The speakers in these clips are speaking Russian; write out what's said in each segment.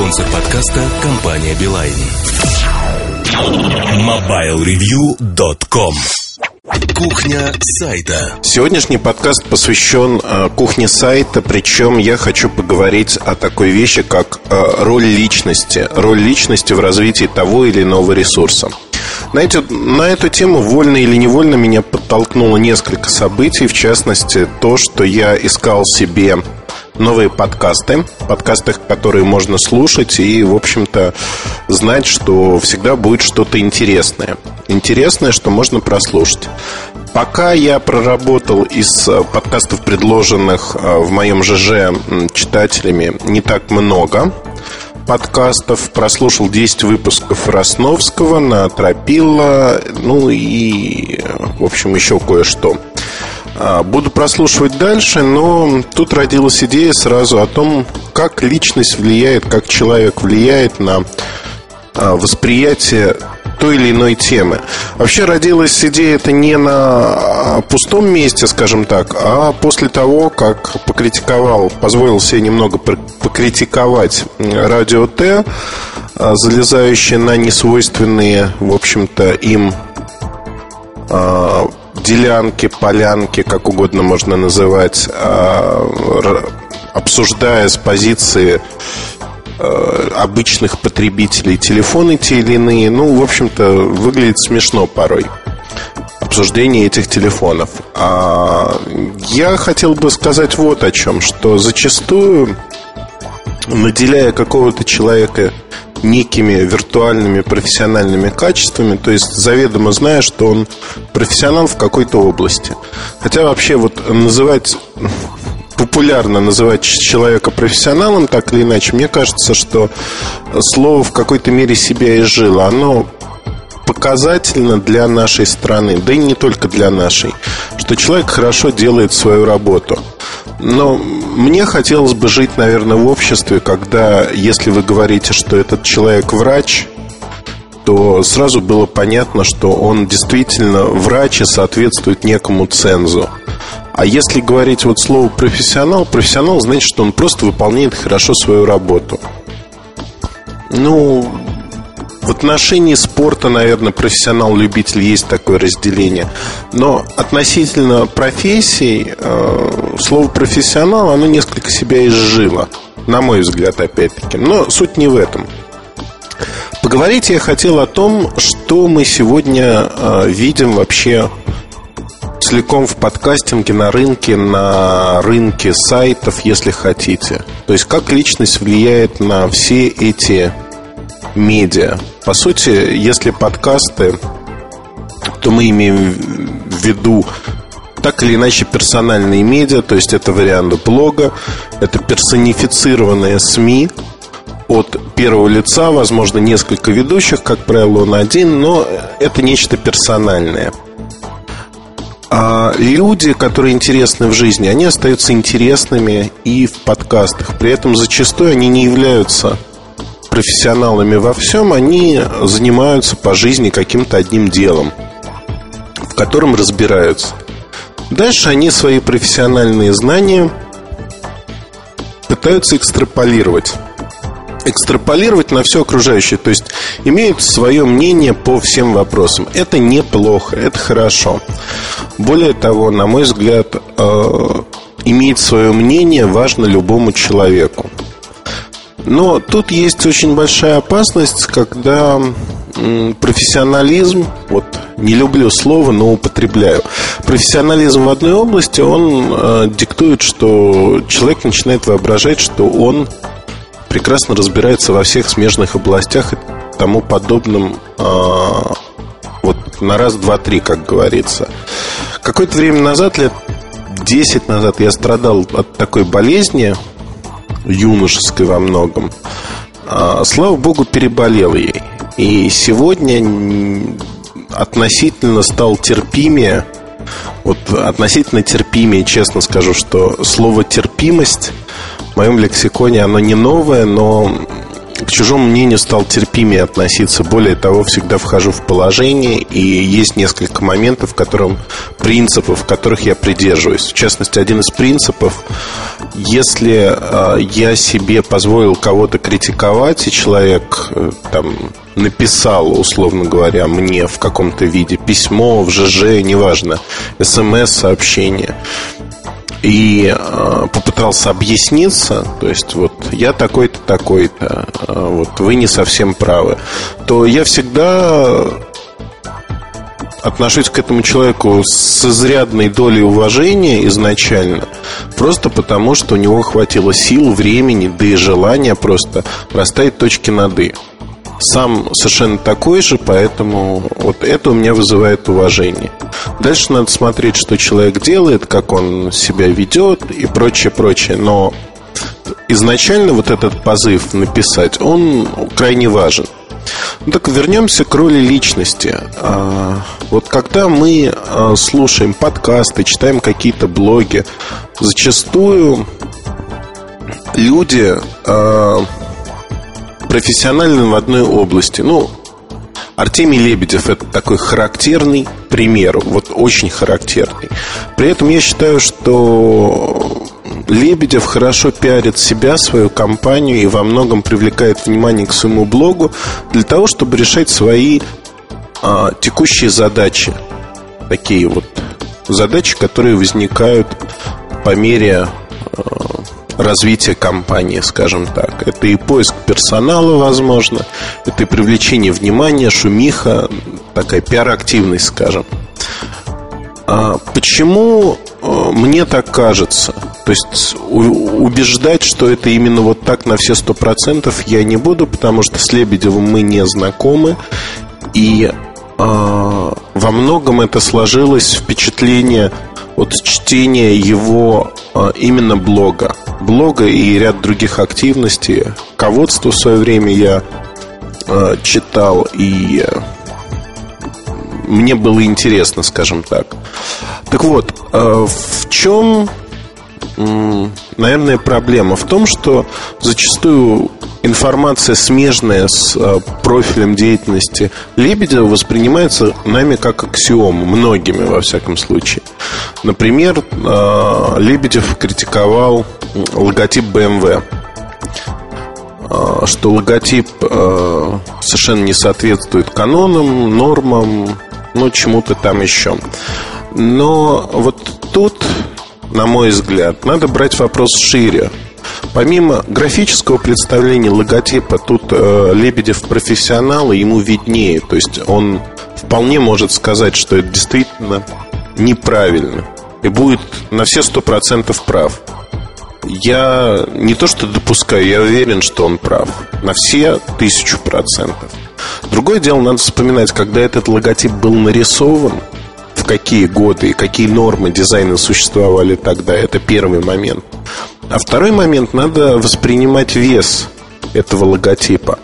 Спонсор подкаста – компания «Билайн». MobileReview.com Кухня сайта. Сегодняшний подкаст посвящен э, кухне сайта, причем я хочу поговорить о такой вещи, как э, роль личности, роль личности в развитии того или иного ресурса. На эту, на эту тему вольно или невольно меня подтолкнуло несколько событий, в частности то, что я искал себе новые подкасты, подкасты, которые можно слушать и, в общем-то, знать, что всегда будет что-то интересное. Интересное, что можно прослушать. Пока я проработал из э, подкастов, предложенных э, в моем ЖЖ читателями, не так много подкастов. Прослушал 10 выпусков Росновского на Тропила, ну и, в общем, еще кое-что. А, буду прослушивать дальше, но тут родилась идея сразу о том, как личность влияет, как человек влияет на а, восприятие той или иной темы. Вообще родилась идея это не на а, пустом месте, скажем так, а после того, как покритиковал, позволил себе немного покритиковать радио Т, залезающее на несвойственные, в общем-то, им делянки, полянки, как угодно можно называть, а, обсуждая с позиции э, обычных потребителей телефоны те или иные, ну, в общем-то, выглядит смешно порой обсуждение этих телефонов. А я хотел бы сказать вот о чем, что зачастую, наделяя какого-то человека некими виртуальными профессиональными качествами, то есть заведомо зная, что он профессионал в какой-то области. Хотя вообще вот называть популярно называть человека профессионалом, так или иначе, мне кажется, что слово в какой-то мере себя изжило. Оно показательно для нашей страны, да и не только для нашей, что человек хорошо делает свою работу. Но мне хотелось бы жить, наверное, в обществе, когда, если вы говорите, что этот человек врач, то сразу было понятно, что он действительно врач и соответствует некому цензу. А если говорить вот слово профессионал, профессионал значит, что он просто выполняет хорошо свою работу. Ну, в отношении спорта, наверное, профессионал-любитель есть такое разделение. Но относительно профессий, э, слово профессионал, оно несколько себя изжило. На мой взгляд, опять-таки. Но суть не в этом. Поговорить я хотел о том, что мы сегодня э, видим вообще целиком в подкастинге на рынке, на рынке сайтов, если хотите. То есть как личность влияет на все эти медиа. По сути, если подкасты, то мы имеем в виду так или иначе персональные медиа, то есть это варианты блога, это персонифицированные СМИ от первого лица, возможно, несколько ведущих, как правило, он один, но это нечто персональное. А люди, которые интересны в жизни, они остаются интересными и в подкастах. При этом зачастую они не являются профессионалами во всем, они занимаются по жизни каким-то одним делом, в котором разбираются. Дальше они свои профессиональные знания пытаются экстраполировать. Экстраполировать на все окружающее. То есть имеют свое мнение по всем вопросам. Это неплохо, это хорошо. Более того, на мой взгляд, э, иметь свое мнение важно любому человеку. Но тут есть очень большая опасность, когда профессионализм, вот не люблю слово, но употребляю. Профессионализм в одной области, он э, диктует, что человек начинает воображать, что он прекрасно разбирается во всех смежных областях и тому подобным э, вот на раз, два, три, как говорится. Какое-то время назад, лет 10 назад, я страдал от такой болезни, юношеской во многом. А, слава богу, переболел ей. И сегодня относительно стал терпимее. Вот относительно терпимее, честно скажу, что слово терпимость в моем лексиконе, оно не новое, но к чужому мнению стал терпимее относиться. Более того, всегда вхожу в положение, и есть несколько моментов, которым, принципов, которых я придерживаюсь. В частности, один из принципов, если э, я себе позволил кого-то критиковать, и человек э, там написал, условно говоря, мне в каком-то виде письмо, в ЖЖ, неважно, смс-сообщение, и э, попытался объясниться, то есть вот я такой-то, такой-то, э, вот вы не совсем правы, то я всегда отношусь к этому человеку с изрядной долей уважения изначально, просто потому, что у него хватило сил, времени, да и желания просто расставить точки над «и» сам совершенно такой же, поэтому вот это у меня вызывает уважение. Дальше надо смотреть, что человек делает, как он себя ведет и прочее, прочее. Но изначально вот этот позыв написать, он крайне важен. Ну, так вернемся к роли личности. А, вот когда мы а, слушаем подкасты, читаем какие-то блоги, зачастую люди профессиональны в одной области. Ну, Артемий Лебедев это такой характерный пример, вот очень характерный. При этом я считаю, что Лебедев хорошо пиарит себя, свою компанию и во многом привлекает внимание к своему блогу для того, чтобы решать свои а, текущие задачи. Такие вот задачи, которые возникают по мере а, развития компании, скажем так. Это и поиск персонала, возможно, это и привлечение внимания, шумиха, такая пиар-активность, скажем. А почему э, мне так кажется? То есть убеждать, что это именно вот так на все сто процентов я не буду, потому что с Лебедевым мы не знакомы. И э, во многом это сложилось впечатление от чтения его э, именно блога блога и ряд других активностей. Ководство в свое время я э, читал, и э, мне было интересно, скажем так. Так вот, э, в чем, э, наверное, проблема? В том, что зачастую информация, смежная с э, профилем деятельности Лебедева, воспринимается нами как аксиом, многими, во всяком случае. Например, э, Лебедев критиковал логотип BMW э, что логотип совершенно не соответствует канонам, нормам, ну, чему-то там еще. Но вот тут, на мой взгляд, надо брать вопрос шире. Помимо графического представления логотипа, тут э, Лебедев профессионал, и ему виднее. То есть он вполне может сказать, что это действительно неправильно. И будет на все сто процентов прав. Я не то что допускаю, я уверен, что он прав. На все тысячу процентов. Другое дело, надо вспоминать, когда этот логотип был нарисован, в какие годы и какие нормы дизайна существовали тогда. Это первый момент. А второй момент, надо воспринимать вес этого логотипа.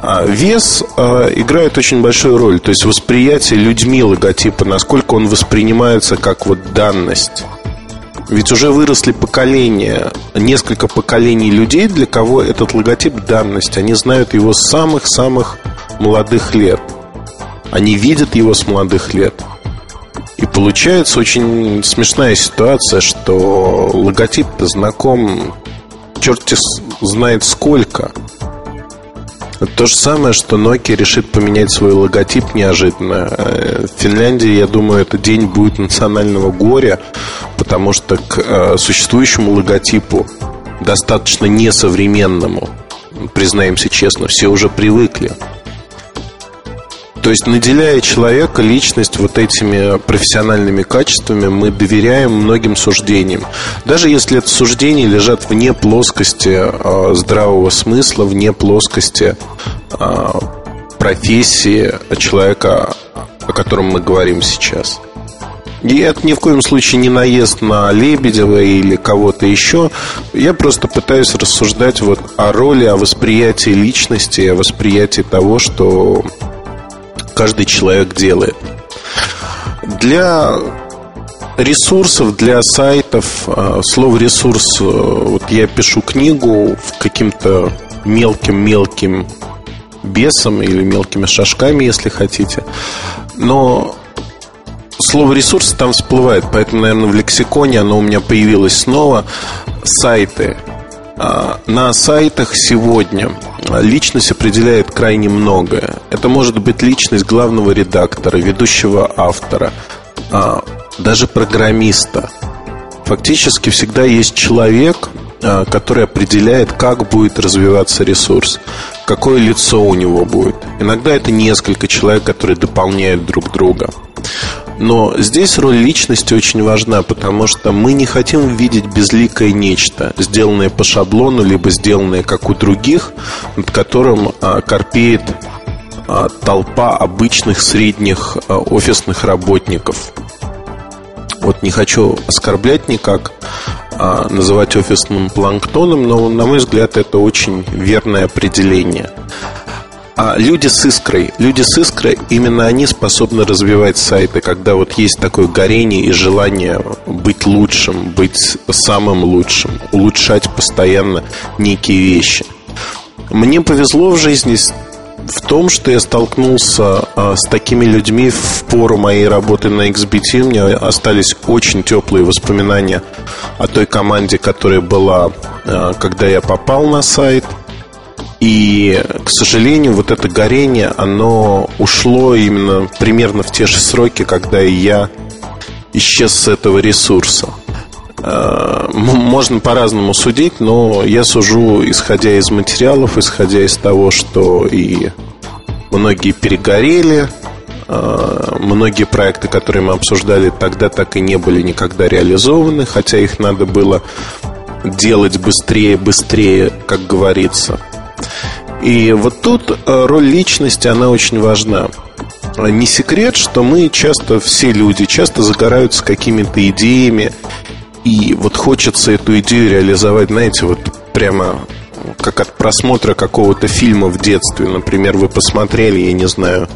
А вес а, играет очень большую роль, то есть восприятие людьми логотипа, насколько он воспринимается как вот данность. Ведь уже выросли поколения, несколько поколений людей, для кого этот логотип данность. Они знают его с самых-самых молодых лет. Они видят его с молодых лет. И получается очень смешная ситуация, что логотип-то знаком черти знает сколько. То же самое, что Nokia решит поменять свой логотип неожиданно. Э, в Финляндии, я думаю, это день будет национального горя, потому что к э, существующему логотипу, достаточно несовременному, признаемся честно, все уже привыкли. То есть, наделяя человека, личность вот этими профессиональными качествами, мы доверяем многим суждениям. Даже если это суждения лежат вне плоскости э, здравого смысла, вне плоскости э, профессии человека, о котором мы говорим сейчас. И это ни в коем случае не наезд на Лебедева или кого-то еще. Я просто пытаюсь рассуждать вот о роли, о восприятии личности, о восприятии того, что каждый человек делает. Для ресурсов, для сайтов, а, слово ресурс, э, вот я пишу книгу в каким-то мелким-мелким бесом или мелкими шажками, если хотите. Но слово ресурсы там всплывает, поэтому, наверное, в лексиконе оно у меня появилось снова. Сайты. А, на сайтах сегодня личность определяет крайне многое. Это может быть личность главного редактора, ведущего автора, а, даже программиста. Фактически всегда есть человек, а, который определяет, как будет развиваться ресурс, какое лицо у него будет. Иногда это несколько человек, которые дополняют друг друга. Но здесь роль личности очень важна, потому что мы не хотим видеть безликое нечто, сделанное по шаблону, либо сделанное как у других, над которым а, корпеет а, толпа обычных средних а, офисных работников. Вот не хочу оскорблять никак, называть офисным планктоном, но, на мой взгляд, это очень верное определение. А люди с искрой, люди с искрой, именно они способны развивать сайты, когда вот есть такое горение и желание быть лучшим, быть самым лучшим, улучшать постоянно некие вещи. Мне повезло в жизни в том, что я столкнулся а, с такими людьми в пору моей работы на XBT. У меня остались очень теплые воспоминания о той команде, которая была, а, когда я попал на сайт – и, к сожалению, вот это горение, оно ушло именно примерно в те же сроки, когда и я исчез с этого ресурса. Э, можно по-разному судить, но я сужу, исходя из материалов, исходя из того, что и многие перегорели, э, многие проекты, которые мы обсуждали тогда, так и не были никогда реализованы, хотя их надо было делать быстрее, быстрее, как говорится – и вот тут э, роль личности, она очень важна. А не секрет, что мы часто, все люди, часто загораются какими-то идеями, и вот хочется эту идею реализовать, знаете, вот прямо как от просмотра какого-то фильма в детстве. Например, вы посмотрели, я не знаю,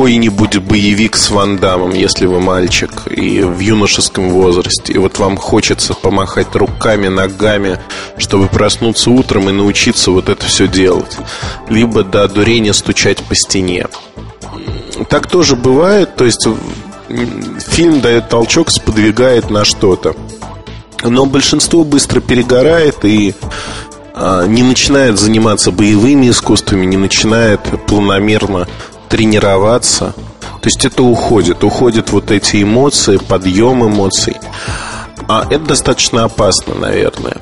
какой-нибудь боевик с Ван Дамом, если вы мальчик и в юношеском возрасте. И вот вам хочется помахать руками, ногами, чтобы проснуться утром и научиться вот это все делать. Либо до дурения стучать по стене. Так тоже бывает, то есть фильм дает толчок, сподвигает на что-то. Но большинство быстро перегорает и а, не начинает заниматься боевыми искусствами, не начинает планомерно тренироваться. То есть это уходит, уходят вот эти эмоции, подъем эмоций. А это достаточно опасно, наверное.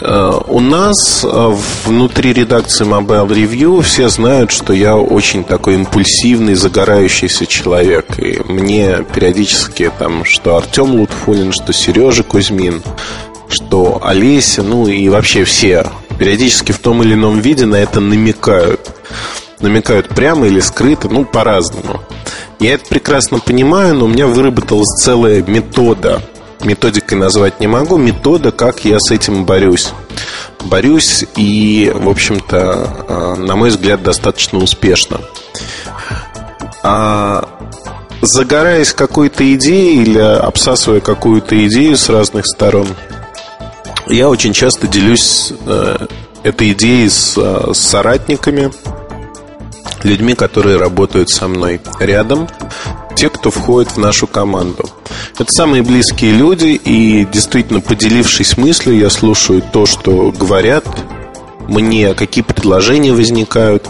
Э, у нас э, внутри редакции Mobile Review все знают, что я очень такой импульсивный, загорающийся человек. И мне периодически там, что Артем Лутфулин, что Сережа Кузьмин, что Олеся, ну и вообще все периодически в том или ином виде на это намекают. Намекают прямо или скрыто, ну, по-разному. Я это прекрасно понимаю, но у меня выработалась целая метода. Методикой назвать не могу, метода, как я с этим борюсь. Борюсь и, в общем-то, а, на мой взгляд, достаточно успешно. А загораясь какой-то идеей или обсасывая какую-то идею с разных сторон – я очень часто делюсь э, этой идеей с, с соратниками, людьми, которые работают со мной рядом, те, кто входит в нашу команду. Это самые близкие люди, и действительно, поделившись мыслью, я слушаю то, что говорят мне, какие предложения возникают.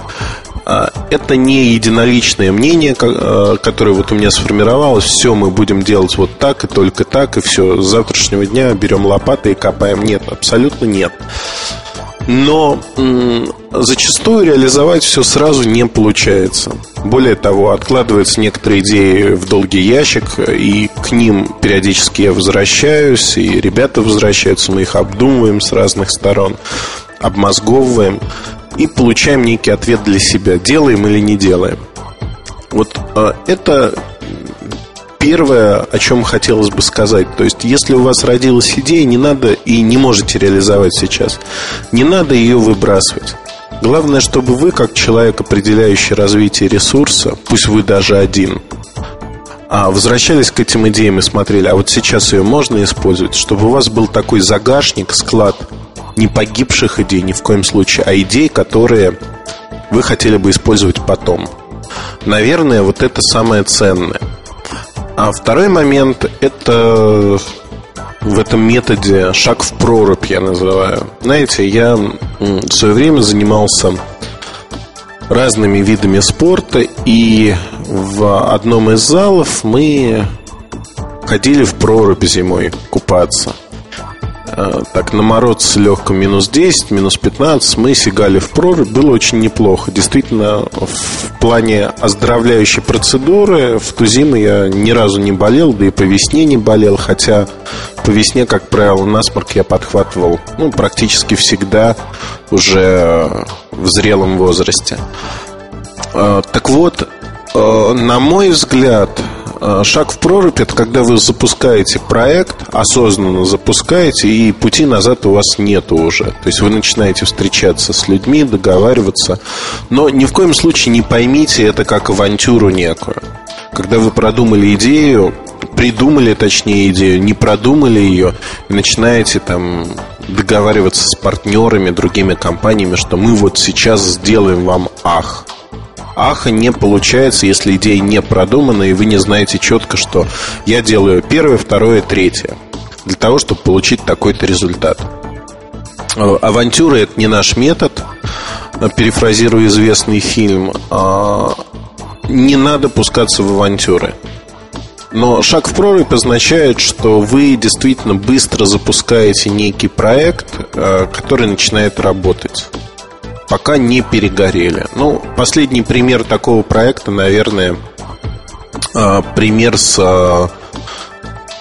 А, это не единоличное мнение, а, которое вот у меня сформировалось. Все, мы будем делать вот так и только так, и все. С завтрашнего дня берем лопаты и копаем. Нет, абсолютно нет. Но зачастую реализовать все сразу не получается. Более того, откладываются некоторые идеи в долгий ящик, и к ним периодически я возвращаюсь, и ребята возвращаются, мы их обдумываем с разных сторон, обмозговываем и получаем некий ответ для себя, делаем или не делаем. Вот э, это первое, о чем хотелось бы сказать. То есть, если у вас родилась идея, не надо и не можете реализовать сейчас, не надо ее выбрасывать. Главное, чтобы вы, как человек, определяющий развитие ресурса, пусть вы даже один, а возвращались к этим идеям и смотрели, а вот сейчас ее можно использовать, чтобы у вас был такой загашник, склад не погибших идей ни в коем случае, а идей, которые вы хотели бы использовать потом. Наверное, вот это самое ценное. А второй момент – это в этом методе шаг в прорубь, я называю. Знаете, я в свое время занимался разными видами спорта, и в одном из залов мы ходили в прорубь зимой купаться. Э, так, на мороз с легким минус 10, минус 15 Мы сигали в прорубь, было очень неплохо. Действительно, в плане оздоровляющей процедуры В ту зиму я ни разу не болел Да и по весне не болел. Хотя по весне, как правило, насморк я подхватывал Ну, практически всегда Уже в зрелом возрасте. Э, Так вот, э, на мой взгляд шаг в прорубь это когда вы запускаете проект, осознанно запускаете, и пути назад у вас нету уже. То есть вы начинаете встречаться с людьми, договариваться. Но ни в коем случае не поймите это как авантюру некую. Когда вы продумали идею, придумали, точнее, идею, не продумали ее, и начинаете там договариваться с партнерами, другими компаниями, что мы вот сейчас сделаем вам ах аха не получается, если идея не продумана, и вы не знаете четко, что я делаю первое, второе, третье. Для того, чтобы получить такой-то результат. Э, авантюра это не наш метод. Э, перефразирую известный фильм. А, не надо пускаться в авантюры. Но шаг в прорубь означает, что вы действительно быстро запускаете некий проект, э, который начинает работать пока не перегорели. Ну, последний пример такого проекта, наверное, а, пример с а,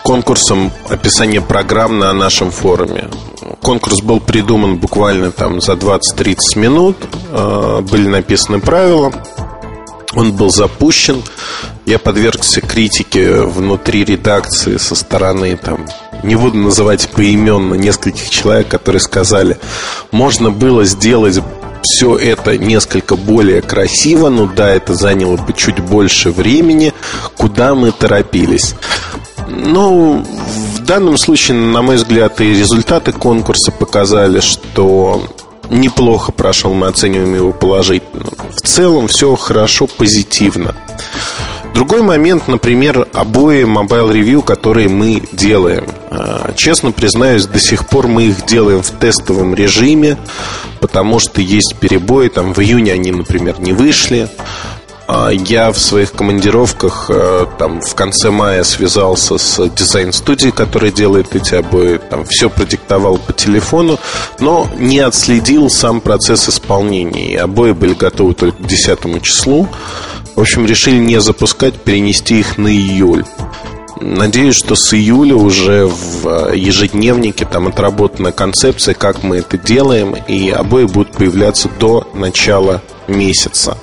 конкурсом описания программ на нашем форуме. Конкурс был придуман буквально там за 20-30 минут. А, были написаны правила. Он был запущен. Я подвергся критике внутри редакции со стороны там не буду называть поименно нескольких человек, которые сказали, можно было сделать все это несколько более красиво, но да, это заняло бы чуть больше времени, куда мы торопились. Ну, в данном случае, на мой взгляд, и результаты конкурса показали, что неплохо прошел, мы оцениваем его положительно. В целом все хорошо, позитивно. Другой момент, например, обои Mobile Review, которые мы делаем. А, честно признаюсь, до сих пор мы их делаем в тестовом режиме, потому что есть перебои. Там в июне они, например, не вышли. А, я в своих командировках а, там, в конце мая связался с дизайн-студией, которая делает эти обои. Там все продиктовал по телефону, но не отследил сам процесс исполнения. И обои были готовы только к 10 числу. В общем, решили не запускать, перенести их на июль. Надеюсь, что с июля уже в ежедневнике там отработана концепция, как мы это делаем, и обои будут появляться до начала месяца.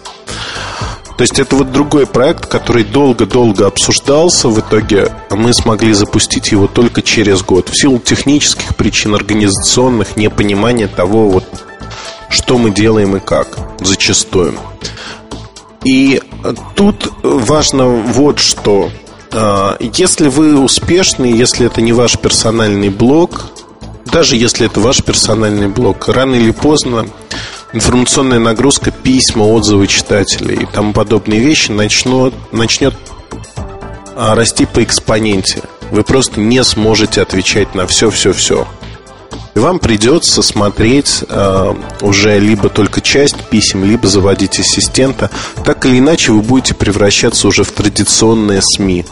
То есть это вот другой проект, который долго-долго обсуждался. В итоге мы смогли запустить его только через год. В силу технических причин, организационных, непонимания того, вот, что мы делаем и как, зачастую. И тут важно вот что. А, если вы успешны, если это не ваш персональный блог, даже если это ваш персональный блог, рано или поздно информационная нагрузка, письма, отзывы читателей и тому подобные вещи начнет, начнет расти по экспоненте. Вы просто не сможете отвечать на все-все-все. И вам придется смотреть э, уже либо только часть писем, либо заводить ассистента. Так или иначе вы будете превращаться уже в традиционные СМИ.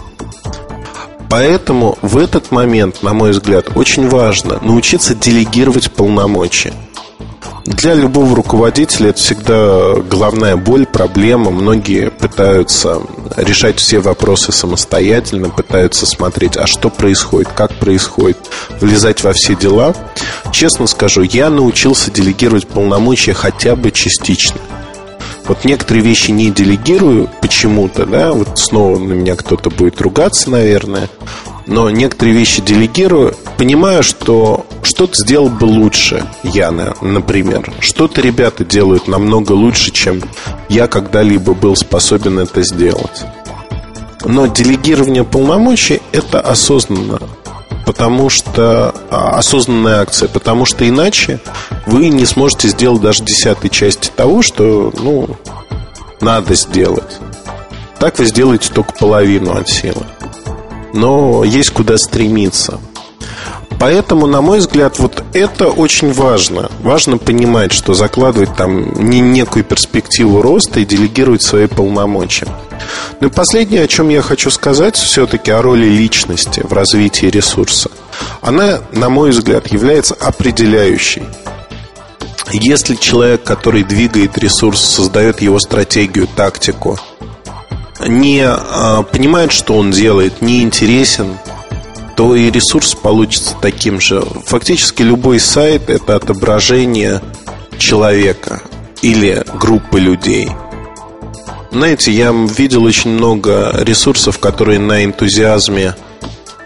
Поэтому в этот момент, на мой взгляд, очень важно научиться делегировать полномочия. Для любого руководителя это всегда головная боль, проблема. Многие пытаются решать все вопросы самостоятельно, пытаются смотреть, а что происходит, как происходит, влезать во все дела. Честно скажу, я научился делегировать полномочия хотя бы частично. Вот некоторые вещи не делегирую почему-то, да, вот снова на меня кто-то будет ругаться, наверное, но некоторые вещи делегирую, понимаю, что что-то сделал бы лучше я, например. Что-то ребята делают намного лучше, чем я когда-либо был способен это сделать. Но делегирование полномочий – это осознанно. потому что а, осознанная акция, потому что иначе вы не сможете сделать даже десятой части того, что ну, надо сделать. Так вы сделаете только половину от силы. Но есть куда стремиться. Поэтому, на мой взгляд, вот это очень важно. Важно понимать, что закладывать там не некую перспективу роста и делегировать свои полномочия. Ну и последнее, о чем я хочу сказать, все-таки о роли личности в развитии ресурса. Она, на мой взгляд, является определяющей. Если человек, который двигает ресурс, создает его стратегию, тактику, не а, понимает, что он делает, не интересен, то и ресурс получится таким же. Фактически любой сайт – это отображение человека или группы людей. Знаете, я видел очень много ресурсов, которые на энтузиазме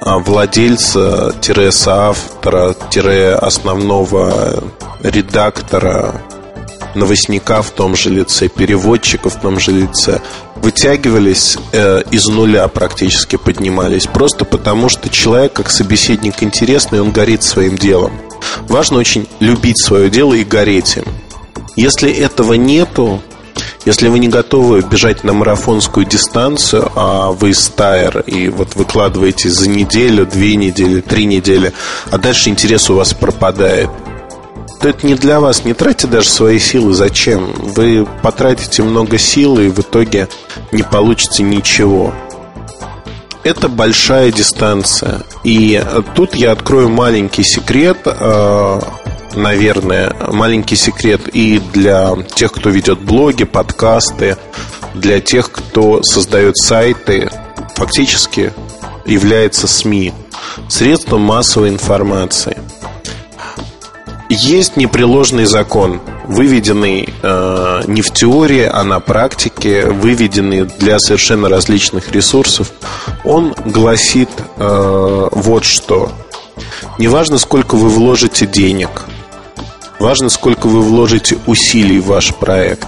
а, владельца-соавтора-основного редактора новостника в том же лице, переводчика в том же лице вытягивались э, из нуля практически поднимались, просто потому что человек как собеседник интересный, он горит своим делом. Важно очень любить свое дело и гореть им. Если этого нету, если вы не готовы бежать на марафонскую дистанцию, а вы стайер и вот выкладываете за неделю, две недели, три недели, а дальше интерес у вас пропадает – то это не для вас. Не тратьте даже свои силы. Зачем? Вы потратите много сил и в итоге не получите ничего. Это большая дистанция. И тут я открою маленький секрет, э, наверное, маленький секрет и для тех, кто ведет блоги, подкасты, для тех, кто создает сайты, фактически является СМИ, средством массовой информации – есть непреложный закон, выведенный э, не в теории, а на практике, выведенный для совершенно различных ресурсов. Он гласит э, вот что. Неважно, сколько вы вложите денег, важно, сколько вы вложите усилий в ваш проект.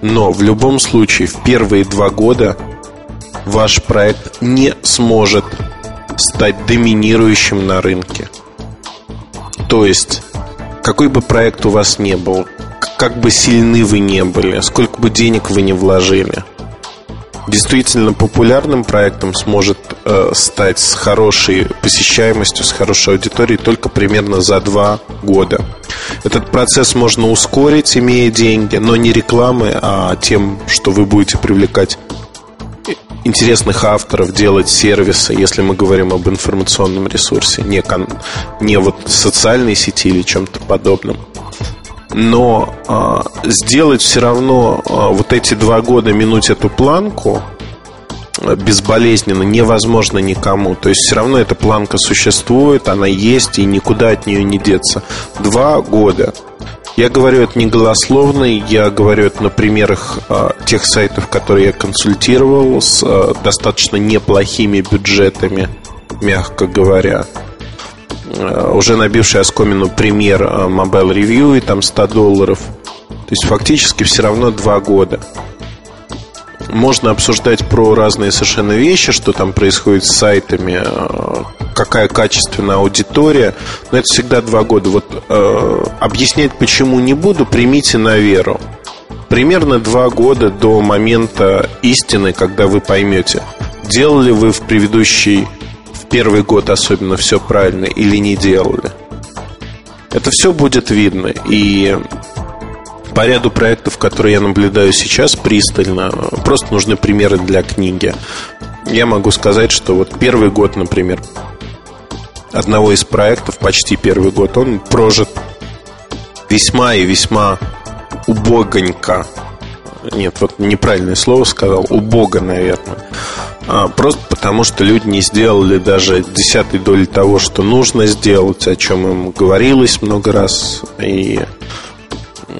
Но в любом случае, в первые два года ваш проект не сможет стать доминирующим на рынке. То есть какой бы проект у вас не был, как бы сильны вы не были, сколько бы денег вы не вложили, действительно популярным проектом сможет э, стать с хорошей посещаемостью, с хорошей аудиторией только примерно за два года. Этот процесс можно ускорить, имея деньги, но не рекламы, а тем, что вы будете привлекать интересных авторов, делать сервисы, если мы говорим об информационном ресурсе, не, кон, не вот социальной сети или чем-то подобном. Но э, сделать все равно э, вот эти два года минуть эту планку э, безболезненно невозможно никому. То есть все равно эта планка существует, она есть и никуда от нее не деться. Два года. Я говорю это не голословно, я говорю это на примерах э, тех сайтов, которые я консультировал с э, достаточно неплохими бюджетами, мягко говоря. Э, уже набивший оскомину пример э, Mobile Review и там 100 долларов. То есть фактически все равно два года. Можно обсуждать про разные совершенно вещи, что там происходит с сайтами, какая качественная аудитория, но это всегда два года. Вот э, объяснять почему не буду, примите на веру. Примерно два года до момента истины, когда вы поймете, делали вы в предыдущий, в первый год особенно все правильно или не делали. Это все будет видно. И по ряду проектов, которые я наблюдаю сейчас пристально, просто нужны примеры для книги. Я могу сказать, что вот первый год, например, одного из проектов, почти первый год, он прожит весьма и весьма убогонько. Нет, вот неправильное слово сказал, убого, наверное. А, просто потому, что люди не сделали даже десятой доли того, что нужно сделать, о чем им говорилось много раз. И,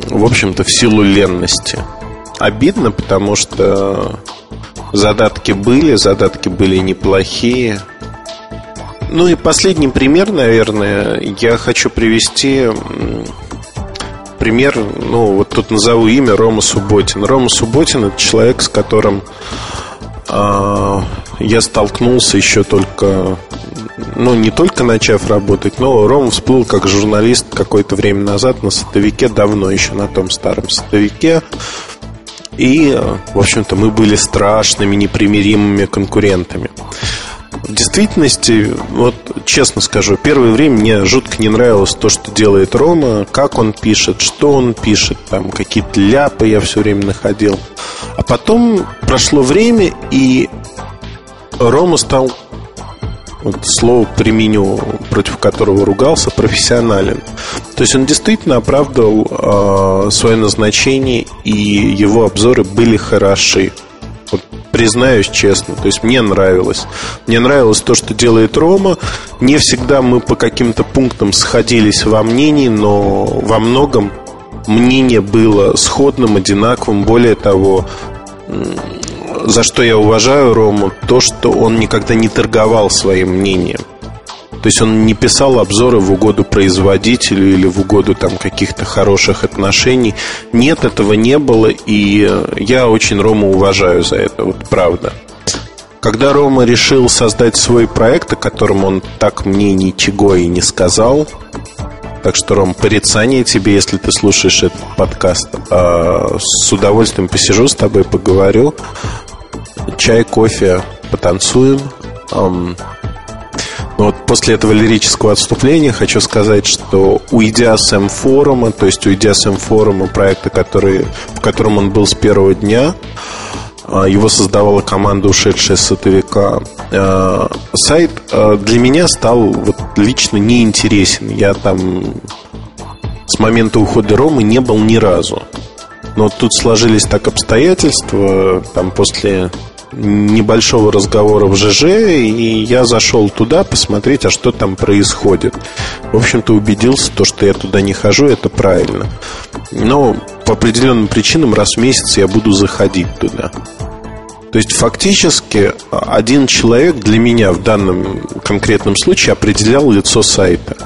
в общем-то, в силу ленности. Обидно, потому что задатки были, задатки были неплохие. Ну и последний пример, наверное, я хочу привести пример, ну вот тут назову имя Рома Субботин. Рома Субботин это человек, с которым э, я столкнулся еще только ну, не только начав работать, но Рома всплыл как журналист какое-то время назад на сотовике, давно еще на том старом сотовике. И, в общем-то, мы были страшными, непримиримыми конкурентами. В действительности, вот честно скажу, первое время мне жутко не нравилось то, что делает Рома, как он пишет, что он пишет, там какие-то ляпы я все время находил. А потом прошло время, и Рома стал вот слово применю, против которого ругался, профессионален. То есть он действительно оправдывал э, свое назначение, и его обзоры были хороши. Признаюсь честно, то есть мне нравилось. Мне нравилось то, что делает Рома. Не всегда мы по каким-то пунктам сходились во мнении, но во многом мнение было сходным, одинаковым. Более того, за что я уважаю Рому, то, что он никогда не торговал своим мнением. То есть он не писал обзоры в угоду производителю или в угоду там каких-то хороших отношений. Нет, этого не было, и я очень Рому уважаю за это, вот правда. Когда Рома решил создать свой проект, о котором он так мне ничего и не сказал, так что, Ром, порицание тебе, если ты слушаешь этот подкаст. А, с удовольствием посижу с тобой, поговорю чай, кофе, потанцуем. Но вот после этого лирического отступления хочу сказать, что уйдя с М-форума, то есть уйдя с М-форума, проекта, который, в котором он был с первого дня, а, его создавала команда, ушедшая с сотовика. А, сайт а, для меня стал вот лично неинтересен. Я там с момента ухода Ромы не был ни разу. Но тут сложились так обстоятельства, там после небольшого разговора в ЖЖ, и я зашел туда посмотреть, а что там происходит. В общем-то, убедился, то, что я туда не хожу, это правильно. Но по определенным причинам раз в месяц я буду заходить туда. То есть фактически один человек для меня в данном конкретном случае определял лицо сайта.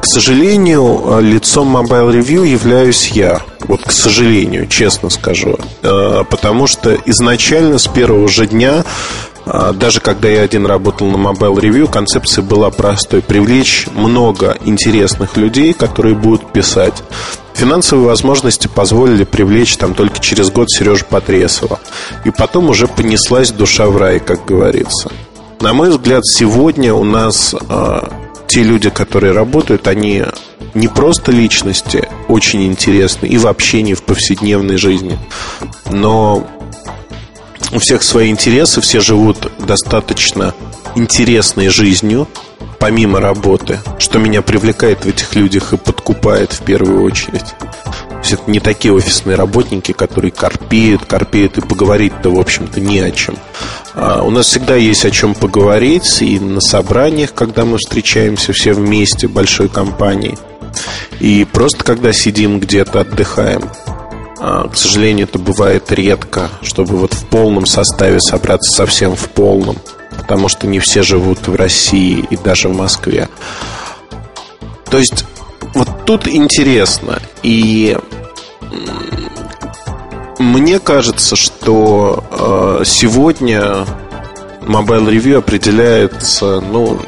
К сожалению, лицом Mobile Review являюсь я. Вот, к сожалению, честно скажу. Э, потому что изначально с первого же дня э, даже когда я один работал на Mobile Review, концепция была простой. Привлечь много интересных людей, которые будут писать. Финансовые возможности позволили привлечь там только через год Сережу Потресова. И потом уже понеслась душа в рай, как говорится. На мой взгляд, сегодня у нас э, те люди, которые работают, они не просто личности очень интересны и в общении, в повседневной жизни, но у всех свои интересы, все живут достаточно интересной жизнью, помимо работы, что меня привлекает в этих людях и подкупает в первую очередь. Есть это не такие офисные работники, которые корпеют, корпеют и поговорить-то, в общем-то, не о чем. А у нас всегда есть о чем поговорить и на собраниях, когда мы встречаемся все вместе, большой компанией. И просто когда сидим где-то, отдыхаем. А, к сожалению, это бывает редко, чтобы вот в полном составе собраться совсем в полном, потому что не все живут в России и даже в Москве. То есть вот тут интересно. И мне кажется, что э, сегодня Mobile Review определяется, ну,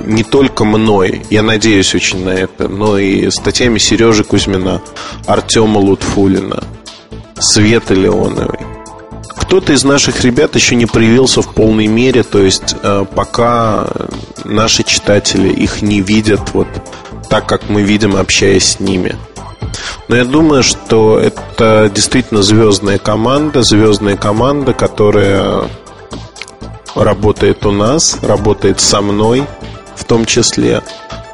не только мной, я надеюсь очень на это, но и статьями Сережи Кузьмина, Артема Лутфулина, Светы Леоновой. Кто-то из наших ребят еще не проявился в полной мере, то есть э, пока наши читатели их не видят вот так, как мы видим, общаясь с ними. Но я думаю, что это действительно звездная команда, звездная команда, которая работает у нас, работает со мной в том числе.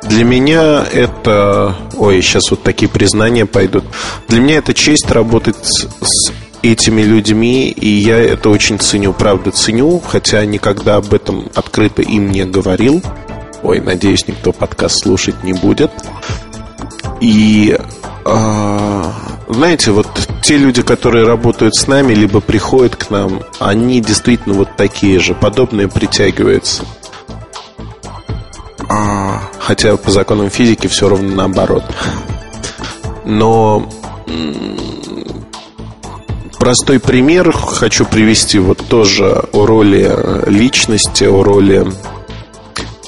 Для меня это... Ой, сейчас вот такие признания пойдут. Для меня это честь работать с, этими людьми, и я это очень ценю, правда ценю, хотя никогда об этом открыто им не говорил. Ой, надеюсь, никто подкаст слушать не будет. И а, знаете, вот те люди, которые работают с нами, либо приходят к нам, они действительно вот такие же, подобные притягиваются. А, хотя по законам физики все ровно наоборот. Но простой пример хочу привести вот тоже о роли личности, о роли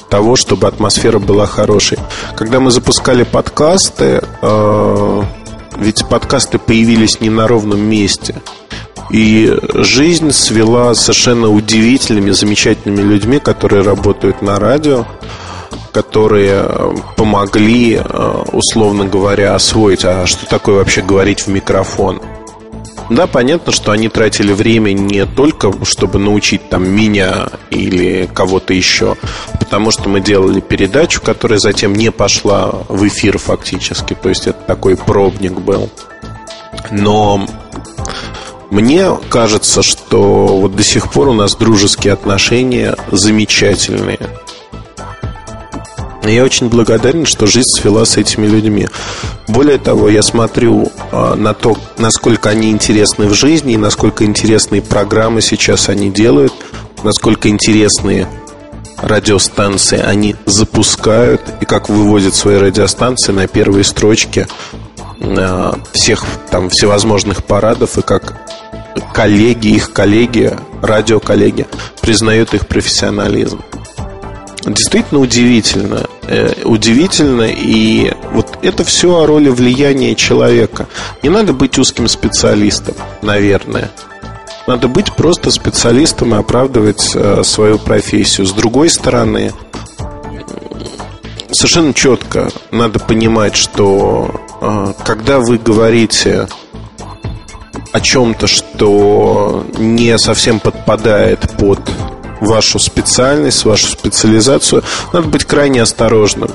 того, чтобы атмосфера была хорошей. Когда мы запускали подкасты, э, ведь подкасты появились не на ровном месте. И жизнь свела совершенно удивительными, замечательными людьми, которые работают на радио, которые э, помогли, э, условно говоря, освоить, а что такое вообще говорить в микрофон. Да, понятно, что они тратили время не только, чтобы научить там меня или кого-то еще, потому что мы делали передачу, которая затем не пошла в эфир фактически, то есть это такой пробник был. Но мне кажется, что вот до сих пор у нас дружеские отношения замечательные. Я очень благодарен, что жизнь свела с этими людьми. Более того, я смотрю а, на то, насколько они интересны в жизни, насколько интересные программы сейчас они делают, насколько интересные радиостанции они запускают, и как выводят свои радиостанции на первые строчки а, всех там всевозможных парадов, и как коллеги, их коллеги, радиоколлеги признают их профессионализм действительно удивительно. Э, удивительно, и вот это все о роли влияния человека. Не надо быть узким специалистом, наверное. Надо быть просто специалистом и оправдывать э, свою профессию. С другой стороны, совершенно четко надо понимать, что э, когда вы говорите о чем-то, что не совсем подпадает под вашу специальность, вашу специализацию, надо быть крайне осторожным.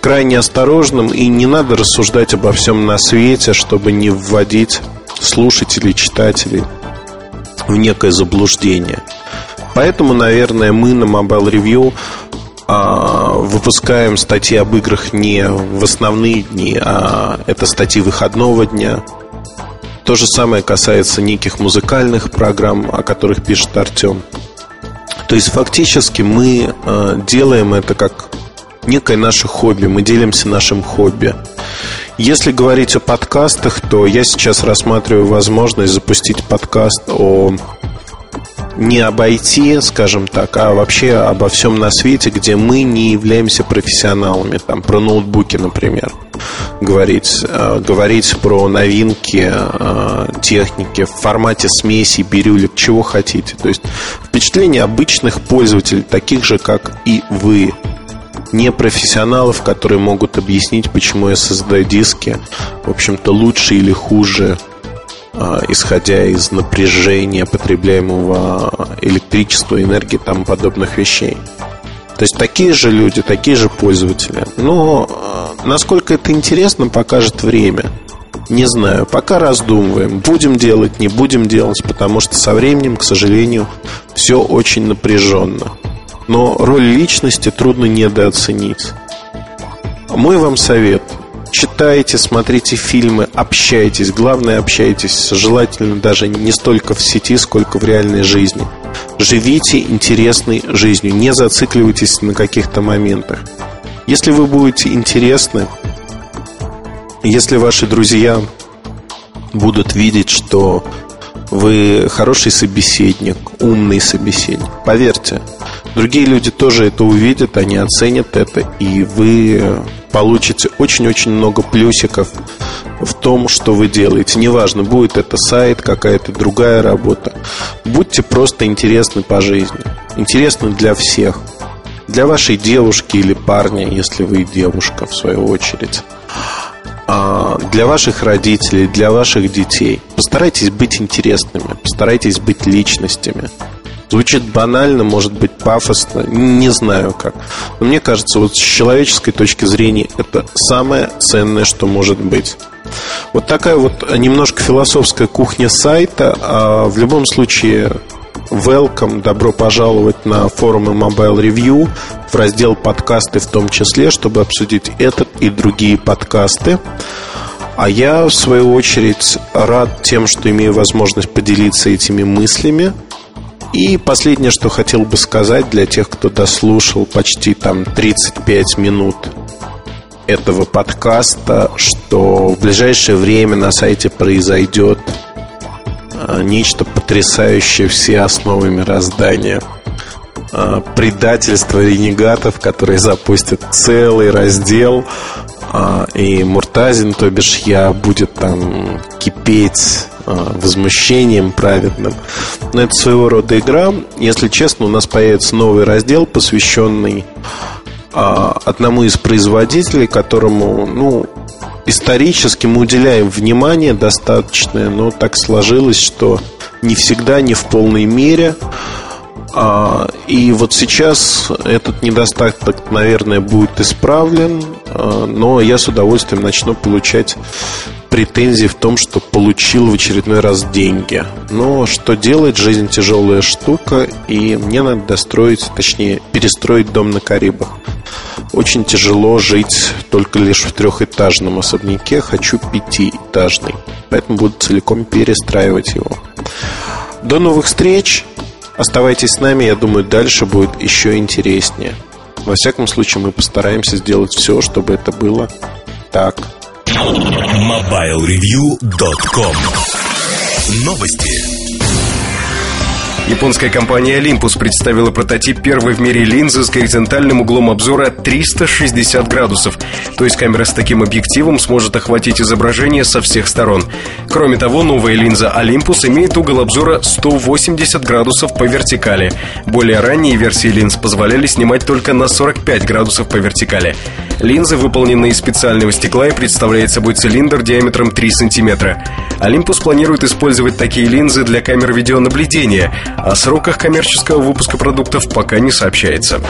Крайне осторожным и не надо рассуждать обо всем на свете, чтобы не вводить слушателей, читателей в некое заблуждение. Поэтому, наверное, мы на Mobile Review а, выпускаем статьи об играх не в основные дни, а это статьи выходного дня. То же самое касается неких музыкальных программ, о которых пишет Артем. То есть фактически мы э, делаем это как некое наше хобби, мы делимся нашим хобби. Если говорить о подкастах, то я сейчас рассматриваю возможность запустить подкаст о не об IT, скажем так, а вообще обо всем на свете, где мы не являемся профессионалами, там, про ноутбуки, например, говорить, э, говорить про новинки э, техники в формате смеси, бирюлек, чего хотите. То есть впечатление обычных пользователей, таких же, как и вы, не профессионалов, которые могут объяснить, почему SSD-диски, в общем-то, лучше или хуже а, исходя из напряжения потребляемого электричества, энергии и тому подобных вещей. То есть такие же люди, такие же пользователи. Но а, насколько это интересно, покажет время. Не знаю, пока раздумываем, будем делать, не будем делать, потому что со временем, к сожалению, все очень напряженно. Но роль личности трудно недооценить. Мой вам совет – читайте, смотрите фильмы, общайтесь. Главное, общайтесь. Желательно даже не столько в сети, сколько в реальной жизни. Живите интересной жизнью. Не зацикливайтесь на каких-то моментах. Если вы будете интересны, если ваши друзья будут видеть, что вы хороший собеседник, умный собеседник, поверьте, другие люди тоже это увидят, они оценят это, и вы получите очень-очень много плюсиков в том, что вы делаете. Неважно, будет это сайт, какая-то другая работа. Будьте просто интересны по жизни. Интересны для всех. Для вашей девушки или парня, если вы девушка, в свою очередь. А для ваших родителей, для ваших детей. Постарайтесь быть интересными, постарайтесь быть личностями. Звучит банально, может быть пафосно, не знаю как. Но мне кажется, вот с человеческой точки зрения это самое ценное, что может быть. Вот такая вот немножко философская кухня сайта. А в любом случае, welcome, добро пожаловать на форумы Mobile Review в раздел подкасты в том числе, чтобы обсудить этот и другие подкасты. А я, в свою очередь, рад тем, что имею возможность поделиться этими мыслями – и последнее, что хотел бы сказать для тех, кто дослушал почти там 35 минут этого подкаста, что в ближайшее время на сайте произойдет а, нечто потрясающее все основы мироздания. э, предательство ренегатов, которые запустят целый раздел э, и Муртазин, то бишь я, будет там кипеть возмущением праведным. Но это своего рода игра. Если честно, у нас появится новый раздел, посвященный одному из производителей, которому, ну, исторически мы уделяем внимание достаточное, но так сложилось, что не всегда, не в полной мере. А, и вот сейчас этот недостаток, наверное, будет исправлен, а, но я с удовольствием начну получать претензии в том, что получил в очередной раз деньги. Но что делать? Жизнь тяжелая штука, и мне надо достроить, точнее, перестроить дом на Карибах. Очень тяжело жить только лишь в трехэтажном особняке. Хочу пятиэтажный. Поэтому буду целиком перестраивать его. До новых встреч. Оставайтесь с нами. Я думаю, дальше будет еще интереснее. Во всяком случае, мы постараемся сделать все, чтобы это было так. MobileReview.com Новости. Японская компания Olympus представила прототип первой в мире линзы с горизонтальным углом обзора 360 градусов. То есть камера с таким объективом сможет охватить изображение со всех сторон. Кроме того, новая линза Olympus имеет угол обзора 180 градусов по вертикали. Более ранние версии линз позволяли снимать только на 45 градусов по вертикали. Линза выполнена из специального стекла и представляет собой цилиндр диаметром 3 см. Olympus планирует использовать такие линзы для камер видеонаблюдения, о сроках коммерческого выпуска продуктов пока не сообщается.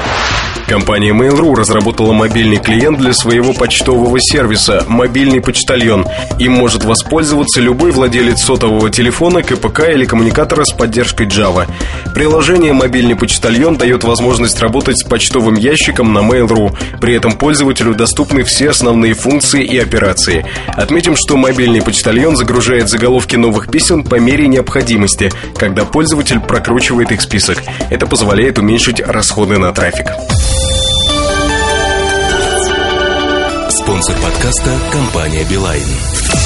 Компания Mail.ru разработала мобильный клиент для своего почтового сервиса «Мобильный почтальон». Им может воспользоваться любой владелец сотового телефона, КПК или коммуникатора с поддержкой Java. Приложение «Мобильный почтальон» дает возможность работать с почтовым ящиком на Mail.ru. При этом пользователю доступны все основные функции и операции. Отметим, что «Мобильный почтальон» загружает заголовки новых писем по мере необходимости, когда пользователь прокручивает их список. Это позволяет уменьшить расходы на трафик. Спонсор подкаста – компания «Билайн».